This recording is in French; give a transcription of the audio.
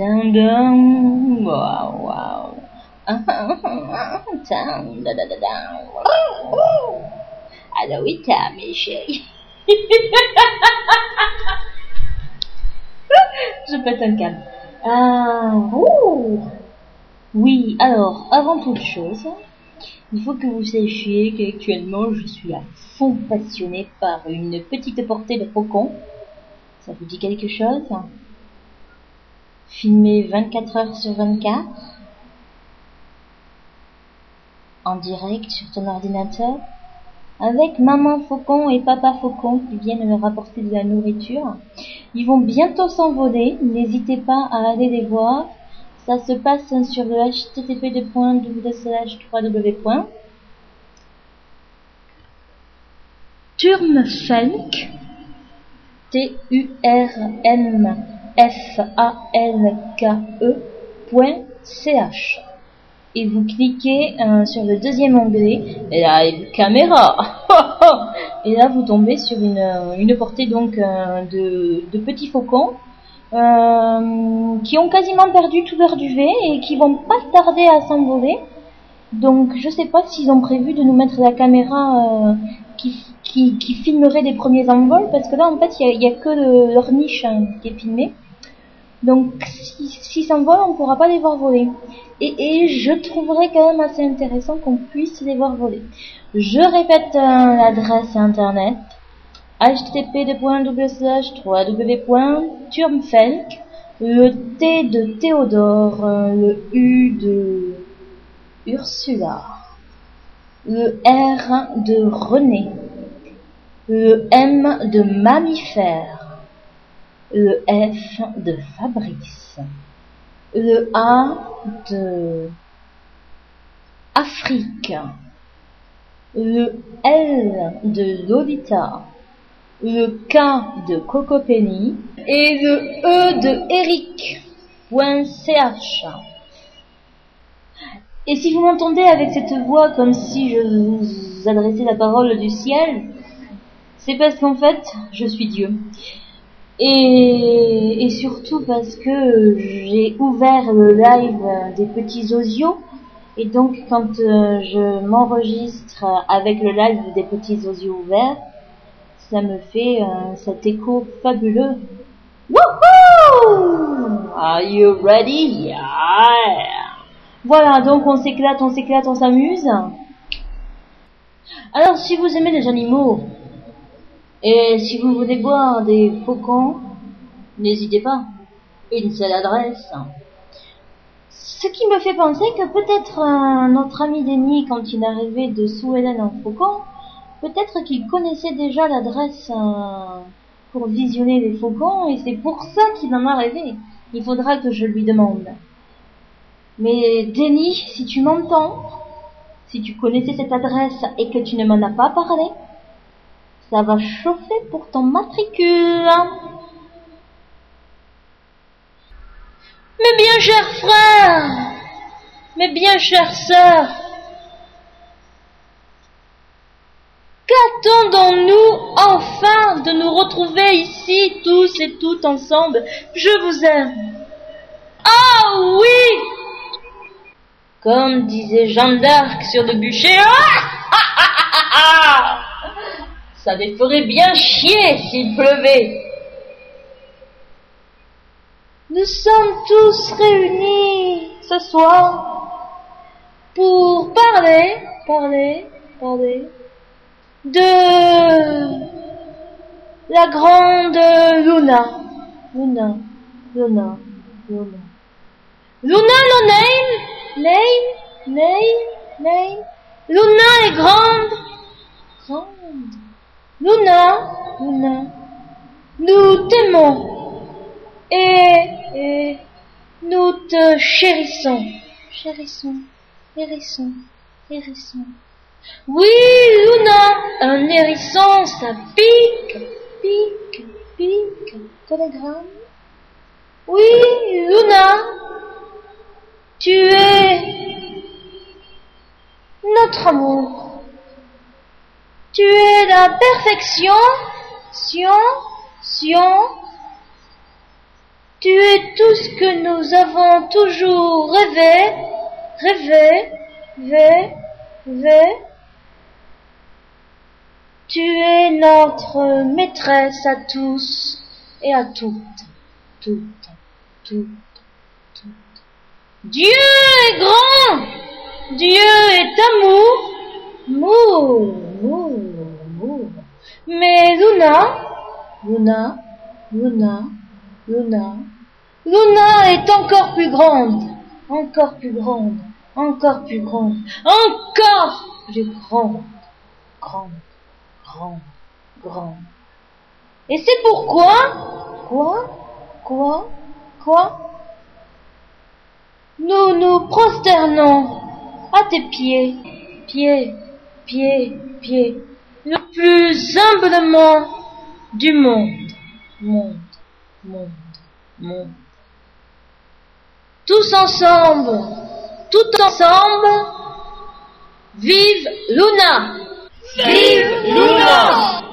Dun. Wow, wow. Alors oui, t'as, mes chéris. Je pète un câble. Ah, ouh. Oui, alors, avant toute chose, il faut que vous sachiez qu'actuellement je suis à fond passionné par une petite portée de faucon. Ça vous dit quelque chose? Filmé 24 heures sur 24 en direct sur ton ordinateur avec maman faucon et papa faucon qui viennent me rapporter de la nourriture. Ils vont bientôt s'envoler, n'hésitez pas à aller les voir. Ça se passe sur le http de .3w. Turmfelk, T-U-R-M-F-A-L-K-E.ch et vous cliquez euh, sur le deuxième onglet, Live Caméra, et là vous tombez sur une, euh, portée donc euh, de, petits faucons qui ont quasiment perdu tout leur duvet et qui vont pas tarder à s'envoler. Donc je sais pas s'ils ont prévu de nous mettre la caméra qui, qui, qui, filmerait les premiers envols parce que là en fait il y a, que le, leur niche hein, qui est filmée. Donc s'ils si, s'envolent on pourra pas les voir voler et, et, je trouverais quand même assez intéressant qu'on puisse les voir voler. Je répète euh, l'adresse internet http://www.turmfelk le T de Théodore, euh, le U de Ursula, le R de René, le M de mammifère, le F de Fabrice le A de Afrique, le L de Lolita, le K de Cocopeni et le E de Eric.ch. Et si vous m'entendez avec cette voix comme si je vous adressais la parole du ciel, c'est parce qu'en fait, je suis Dieu. Et, et, surtout parce que j'ai ouvert le live des petits osios et donc quand euh, je m'enregistre avec le live des petits osios ouverts, ça me fait euh, cet écho fabuleux. Woohoo! Are you ready? Yeah! Voilà, donc on s'éclate, on s'éclate, on s'amuse. Alors si vous aimez les animaux, et si vous voulez boire des faucons, n'hésitez pas. Une seule adresse. Ce qui me fait penser que peut-être notre ami Denis, quand il arrivait de Sous-Hélène en faucon, peut-être qu'il connaissait déjà l'adresse euh, pour visionner les faucons, et c'est pour ça qu'il en a rêvé. Il faudra que je lui demande. Mais Denis, si tu m'entends, si tu connaissais cette adresse et que tu ne m'en as pas parlé, ça va chauffer pour ton matricule. Mes bien chers frères, mes bien chères sœurs, qu'attendons-nous enfin de nous retrouver ici tous et toutes ensemble? Je vous aime. Ah oui! Comme disait Jeanne d'Arc sur le bûcher. Ah ça les ferait bien chier s'il pleuvait. Nous sommes tous réunis ce soir pour parler, parler, parler de la grande Luna. Luna, Luna, Luna. Luna, no name, name, name, name. Luna est grande, grande. Luna, Luna, nous t'aimons et, et nous te chérissons, chérissons, hérissons, hérissons. Oui, Luna, un hérisson, ça pique, pique, pique, télégramme. Oui, Luna, tu es notre amour. Tu es la perfection, sion, sion. Tu es tout ce que nous avons toujours rêvé, rêvé, rêvé, rêvé. Tu es notre maîtresse à tous et à toutes, toutes, toutes, toutes. Dieu est grand, Dieu est amour, mou, mou, mou. Mais Luna, Luna, Luna, Luna, Luna est encore plus grande, encore plus grande, encore plus grande, encore plus grande, grande, grande, grande. Et c'est pourquoi, quoi, quoi, quoi, nous nous prosternons à tes pieds, pieds, pieds, pieds, le plus humblement du monde, monde, monde, monde. Tous ensemble, tout ensemble, vive Luna! Vive